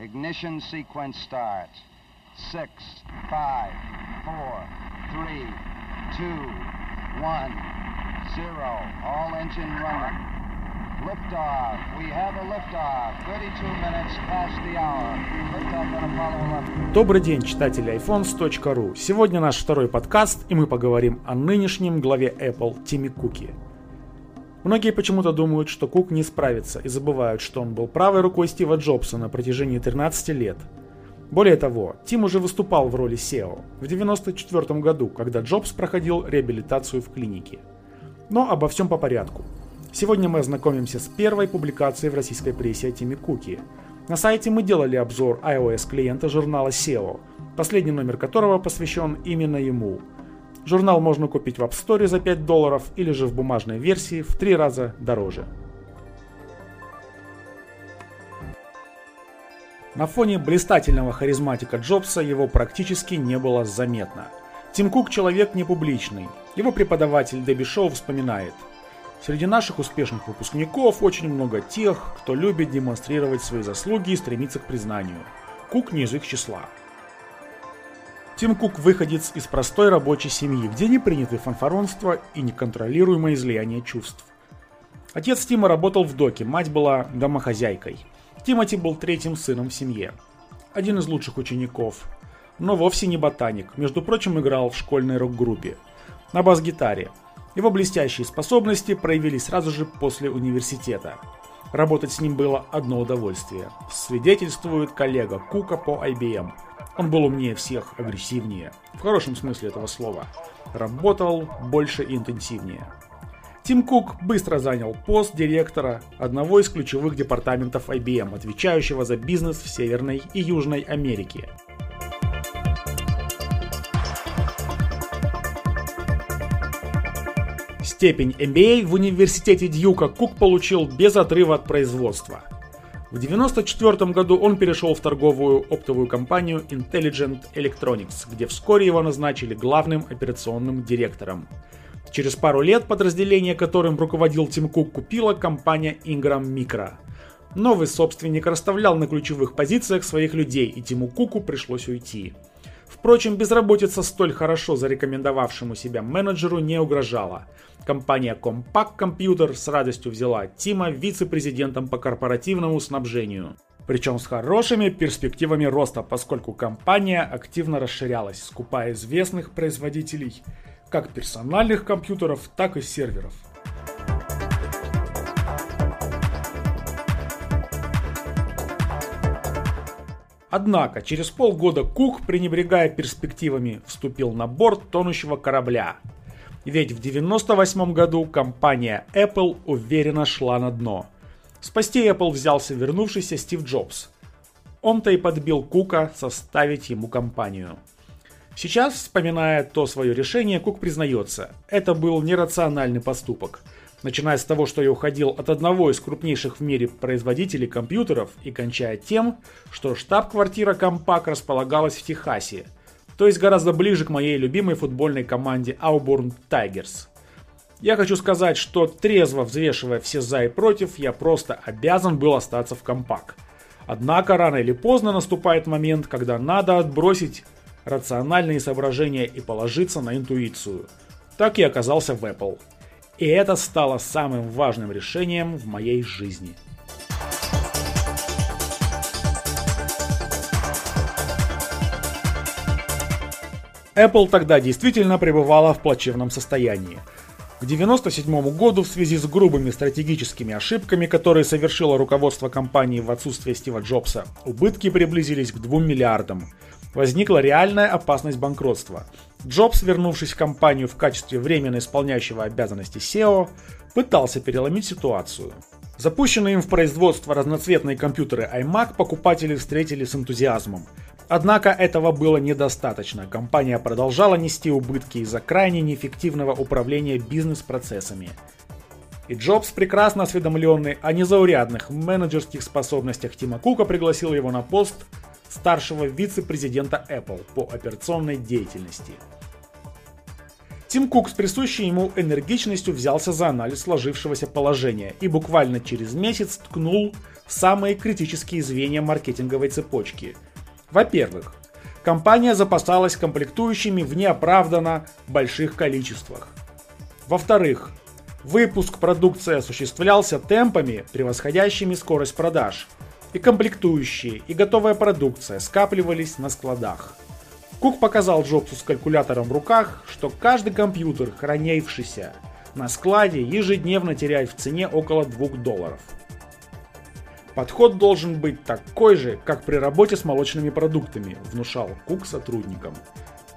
Ignition sequence starts. Six, five, four, three, two, one, zero. All engine running. Liftoff. We have a liftoff. 32 minutes past the hour. Liftoff on Apollo 11. Добрый день, читатели iPhones.ru. Сегодня наш второй подкаст, и мы поговорим о нынешнем главе Apple Тиме Куки. Многие почему-то думают, что Кук не справится и забывают, что он был правой рукой Стива Джобса на протяжении 13 лет. Более того, Тим уже выступал в роли SEO в 1994 году, когда Джобс проходил реабилитацию в клинике. Но обо всем по порядку. Сегодня мы ознакомимся с первой публикацией в российской прессе о Тиме Куки. На сайте мы делали обзор iOS клиента журнала SEO, последний номер которого посвящен именно ему – Журнал можно купить в App Store за 5 долларов или же в бумажной версии в 3 раза дороже. На фоне блистательного харизматика Джобса его практически не было заметно. Тим Кук человек не публичный. Его преподаватель Дебби Шоу вспоминает. Среди наших успешных выпускников очень много тех, кто любит демонстрировать свои заслуги и стремится к признанию. Кук не из их числа. Тим Кук выходец из простой рабочей семьи, где не приняты фанфаронство и неконтролируемое излияние чувств. Отец Тима работал в доке, мать была домохозяйкой. Тимати был третьим сыном в семье. Один из лучших учеников, но вовсе не ботаник, между прочим играл в школьной рок-группе. На бас-гитаре. Его блестящие способности проявились сразу же после университета. Работать с ним было одно удовольствие. Свидетельствует коллега Кука по IBM – он был умнее всех, агрессивнее, в хорошем смысле этого слова. Работал больше и интенсивнее. Тим Кук быстро занял пост директора одного из ключевых департаментов IBM, отвечающего за бизнес в Северной и Южной Америке. Степень MBA в университете Дьюка Кук получил без отрыва от производства – в 1994 году он перешел в торговую оптовую компанию Intelligent Electronics, где вскоре его назначили главным операционным директором. Через пару лет подразделение, которым руководил Тим Кук, купила компания Ingram Micro. Новый собственник расставлял на ключевых позициях своих людей, и Тиму Куку пришлось уйти. Впрочем, безработица столь хорошо зарекомендовавшему себя менеджеру не угрожала. Компания Compaq Computer с радостью взяла Тима вице-президентом по корпоративному снабжению. Причем с хорошими перспективами роста, поскольку компания активно расширялась, скупая известных производителей как персональных компьютеров, так и серверов. Однако через полгода Кук, пренебрегая перспективами, вступил на борт тонущего корабля. Ведь в 98 году компания Apple уверенно шла на дно. Спасти Apple взялся вернувшийся Стив Джобс. Он-то и подбил Кука составить ему компанию. Сейчас, вспоминая то свое решение, Кук признается, это был нерациональный поступок – начиная с того, что я уходил от одного из крупнейших в мире производителей компьютеров и кончая тем, что штаб-квартира Compaq располагалась в Техасе, то есть гораздо ближе к моей любимой футбольной команде Auburn Tigers. Я хочу сказать, что трезво взвешивая все за и против, я просто обязан был остаться в Compaq. Однако рано или поздно наступает момент, когда надо отбросить рациональные соображения и положиться на интуицию. Так и оказался в Apple. И это стало самым важным решением в моей жизни. Apple тогда действительно пребывала в плачевном состоянии. К 1997 году в связи с грубыми стратегическими ошибками, которые совершило руководство компании в отсутствие Стива Джобса, убытки приблизились к 2 миллиардам. Возникла реальная опасность банкротства – Джобс, вернувшись в компанию в качестве временно исполняющего обязанности SEO, пытался переломить ситуацию. Запущенные им в производство разноцветные компьютеры iMac покупатели встретили с энтузиазмом. Однако этого было недостаточно. Компания продолжала нести убытки из-за крайне неэффективного управления бизнес-процессами. И Джобс, прекрасно осведомленный о незаурядных менеджерских способностях Тима Кука, пригласил его на пост старшего вице-президента Apple по операционной деятельности. Тим Кук с присущей ему энергичностью взялся за анализ сложившегося положения и буквально через месяц ткнул в самые критические звенья маркетинговой цепочки. Во-первых, компания запасалась комплектующими в неоправданно больших количествах. Во-вторых, выпуск продукции осуществлялся темпами, превосходящими скорость продаж, и комплектующие, и готовая продукция скапливались на складах. Кук показал Джобсу с калькулятором в руках, что каждый компьютер, хранившийся на складе, ежедневно теряет в цене около 2 долларов. Подход должен быть такой же, как при работе с молочными продуктами, внушал Кук сотрудникам.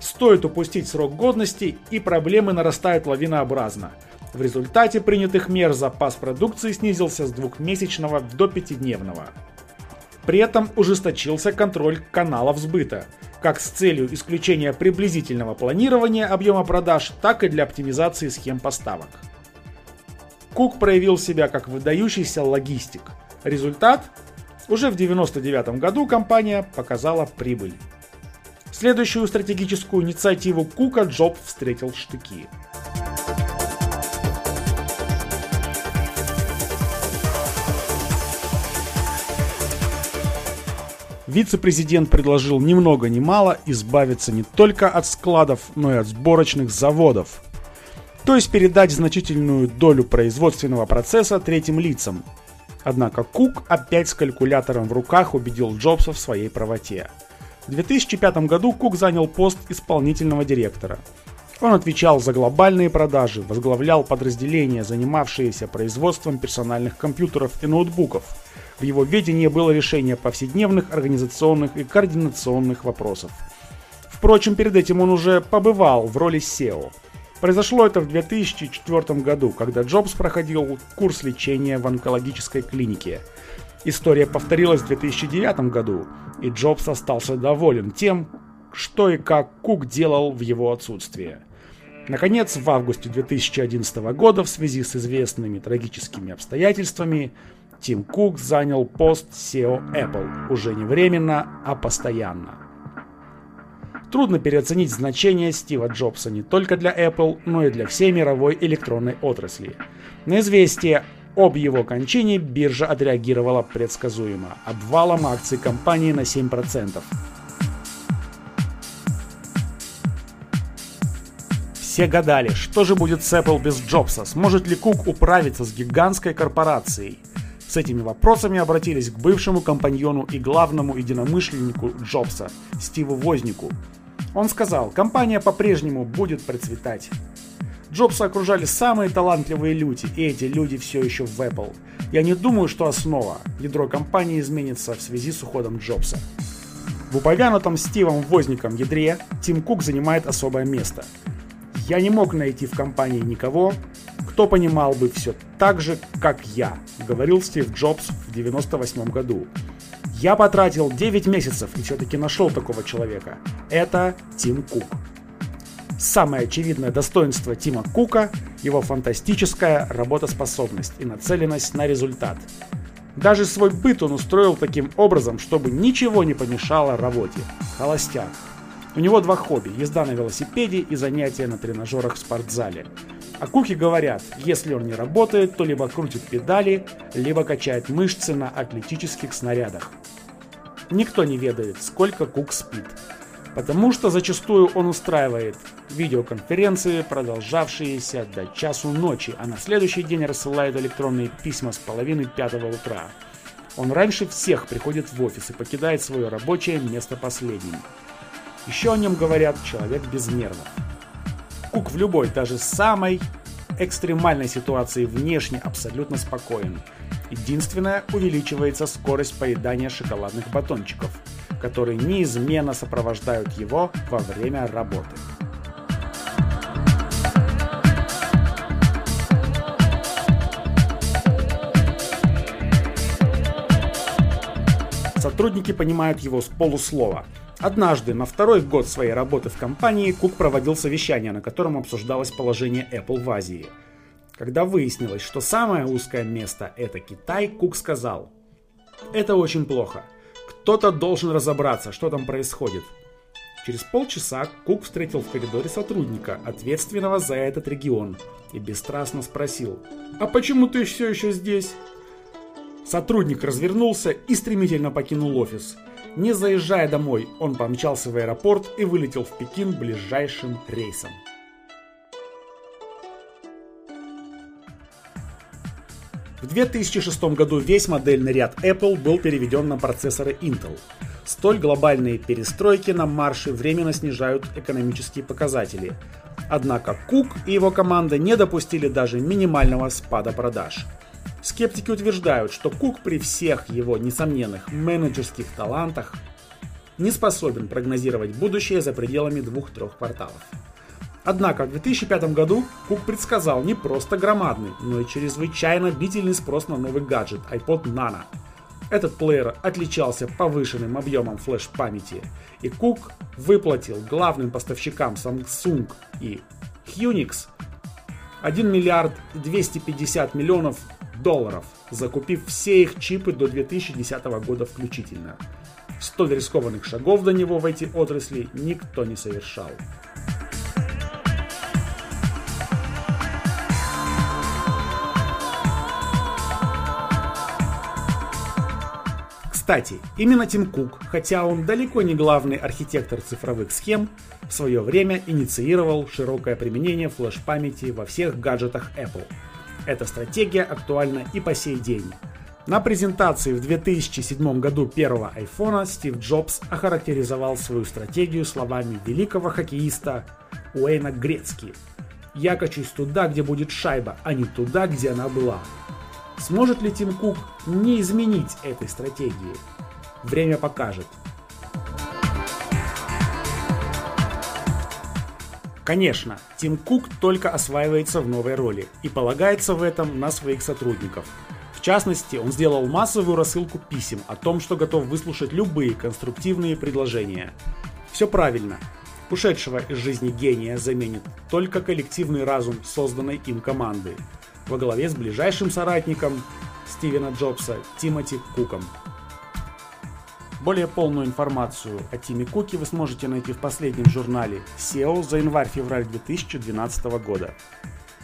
Стоит упустить срок годности, и проблемы нарастают лавинообразно. В результате принятых мер запас продукции снизился с двухмесячного до пятидневного. При этом ужесточился контроль каналов сбыта – как с целью исключения приблизительного планирования объема продаж, так и для оптимизации схем поставок. Кук проявил себя как выдающийся логистик. Результат? Уже в 1999 году компания показала прибыль. Следующую стратегическую инициативу Кука Джоб встретил штыки – вице-президент предложил ни много ни мало избавиться не только от складов, но и от сборочных заводов. То есть передать значительную долю производственного процесса третьим лицам. Однако Кук опять с калькулятором в руках убедил Джобса в своей правоте. В 2005 году Кук занял пост исполнительного директора. Он отвечал за глобальные продажи, возглавлял подразделения, занимавшиеся производством персональных компьютеров и ноутбуков – в его ведении было решение повседневных организационных и координационных вопросов. Впрочем, перед этим он уже побывал в роли SEO. Произошло это в 2004 году, когда Джобс проходил курс лечения в онкологической клинике. История повторилась в 2009 году, и Джобс остался доволен тем, что и как Кук делал в его отсутствие. Наконец, в августе 2011 года в связи с известными трагическими обстоятельствами Тим Кук занял пост SEO Apple уже не временно, а постоянно. Трудно переоценить значение Стива Джобса не только для Apple, но и для всей мировой электронной отрасли. На известие об его кончине биржа отреагировала предсказуемо – обвалом акций компании на 7%. Все гадали, что же будет с Apple без Джобса, сможет ли Кук управиться с гигантской корпорацией – с этими вопросами обратились к бывшему компаньону и главному единомышленнику Джобса, Стиву Вознику. Он сказал, компания по-прежнему будет процветать. Джобса окружали самые талантливые люди, и эти люди все еще в Apple. Я не думаю, что основа, ядро компании изменится в связи с уходом Джобса. В упомянутом Стивом Возником ядре Тим Кук занимает особое место. Я не мог найти в компании никого, кто понимал бы все так же, как я, говорил Стив Джобс в 98 году. Я потратил 9 месяцев и все-таки нашел такого человека. Это Тим Кук. Самое очевидное достоинство Тима Кука – его фантастическая работоспособность и нацеленность на результат. Даже свой быт он устроил таким образом, чтобы ничего не помешало работе. Холостяк. У него два хобби – езда на велосипеде и занятия на тренажерах в спортзале – а кухи говорят, если он не работает, то либо крутит педали, либо качает мышцы на атлетических снарядах. Никто не ведает, сколько Кук спит, потому что зачастую он устраивает видеоконференции, продолжавшиеся до часу ночи, а на следующий день рассылает электронные письма с половины пятого утра. Он раньше всех приходит в офис и покидает свое рабочее место последним. Еще о нем говорят «человек без нервов». Кук в любой, даже самой экстремальной ситуации внешне абсолютно спокоен. Единственное, увеличивается скорость поедания шоколадных батончиков, которые неизменно сопровождают его во время работы. Сотрудники понимают его с полуслова – Однажды, на второй год своей работы в компании, Кук проводил совещание, на котором обсуждалось положение Apple в Азии. Когда выяснилось, что самое узкое место это Китай, Кук сказал, «Это очень плохо. Кто-то должен разобраться, что там происходит. Через полчаса Кук встретил в коридоре сотрудника, ответственного за этот регион, и бесстрастно спросил, «А почему ты все еще здесь?» Сотрудник развернулся и стремительно покинул офис. Не заезжая домой, он помчался в аэропорт и вылетел в Пекин ближайшим рейсом. В 2006 году весь модельный ряд Apple был переведен на процессоры Intel. Столь глобальные перестройки на марше временно снижают экономические показатели. Однако Кук и его команда не допустили даже минимального спада продаж. Скептики утверждают, что Кук при всех его несомненных менеджерских талантах не способен прогнозировать будущее за пределами двух-трех кварталов. Однако в 2005 году Кук предсказал не просто громадный, но и чрезвычайно длительный спрос на новый гаджет iPod Nano. Этот плеер отличался повышенным объемом флеш-памяти, и Кук выплатил главным поставщикам Samsung и Unix 1 миллиард 250 миллионов долларов, закупив все их чипы до 2010 года включительно. Столь рискованных шагов до него в эти отрасли никто не совершал. Кстати, именно Тим Кук, хотя он далеко не главный архитектор цифровых схем, в свое время инициировал широкое применение флеш-памяти во всех гаджетах Apple. Эта стратегия актуальна и по сей день. На презентации в 2007 году первого iPhone Стив Джобс охарактеризовал свою стратегию словами великого хоккеиста Уэйна Грецки. «Я качусь туда, где будет шайба, а не туда, где она была. Сможет ли Тим Кук не изменить этой стратегии? Время покажет. Конечно, Тим Кук только осваивается в новой роли и полагается в этом на своих сотрудников. В частности, он сделал массовую рассылку писем о том, что готов выслушать любые конструктивные предложения. Все правильно. Ушедшего из жизни гения заменит только коллективный разум созданной им команды во главе с ближайшим соратником Стивена Джобса Тимоти Куком. Более полную информацию о Тиме Куке вы сможете найти в последнем журнале SEO за январь-февраль 2012 года.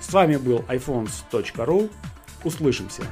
С вами был iPhones.ru. Услышимся!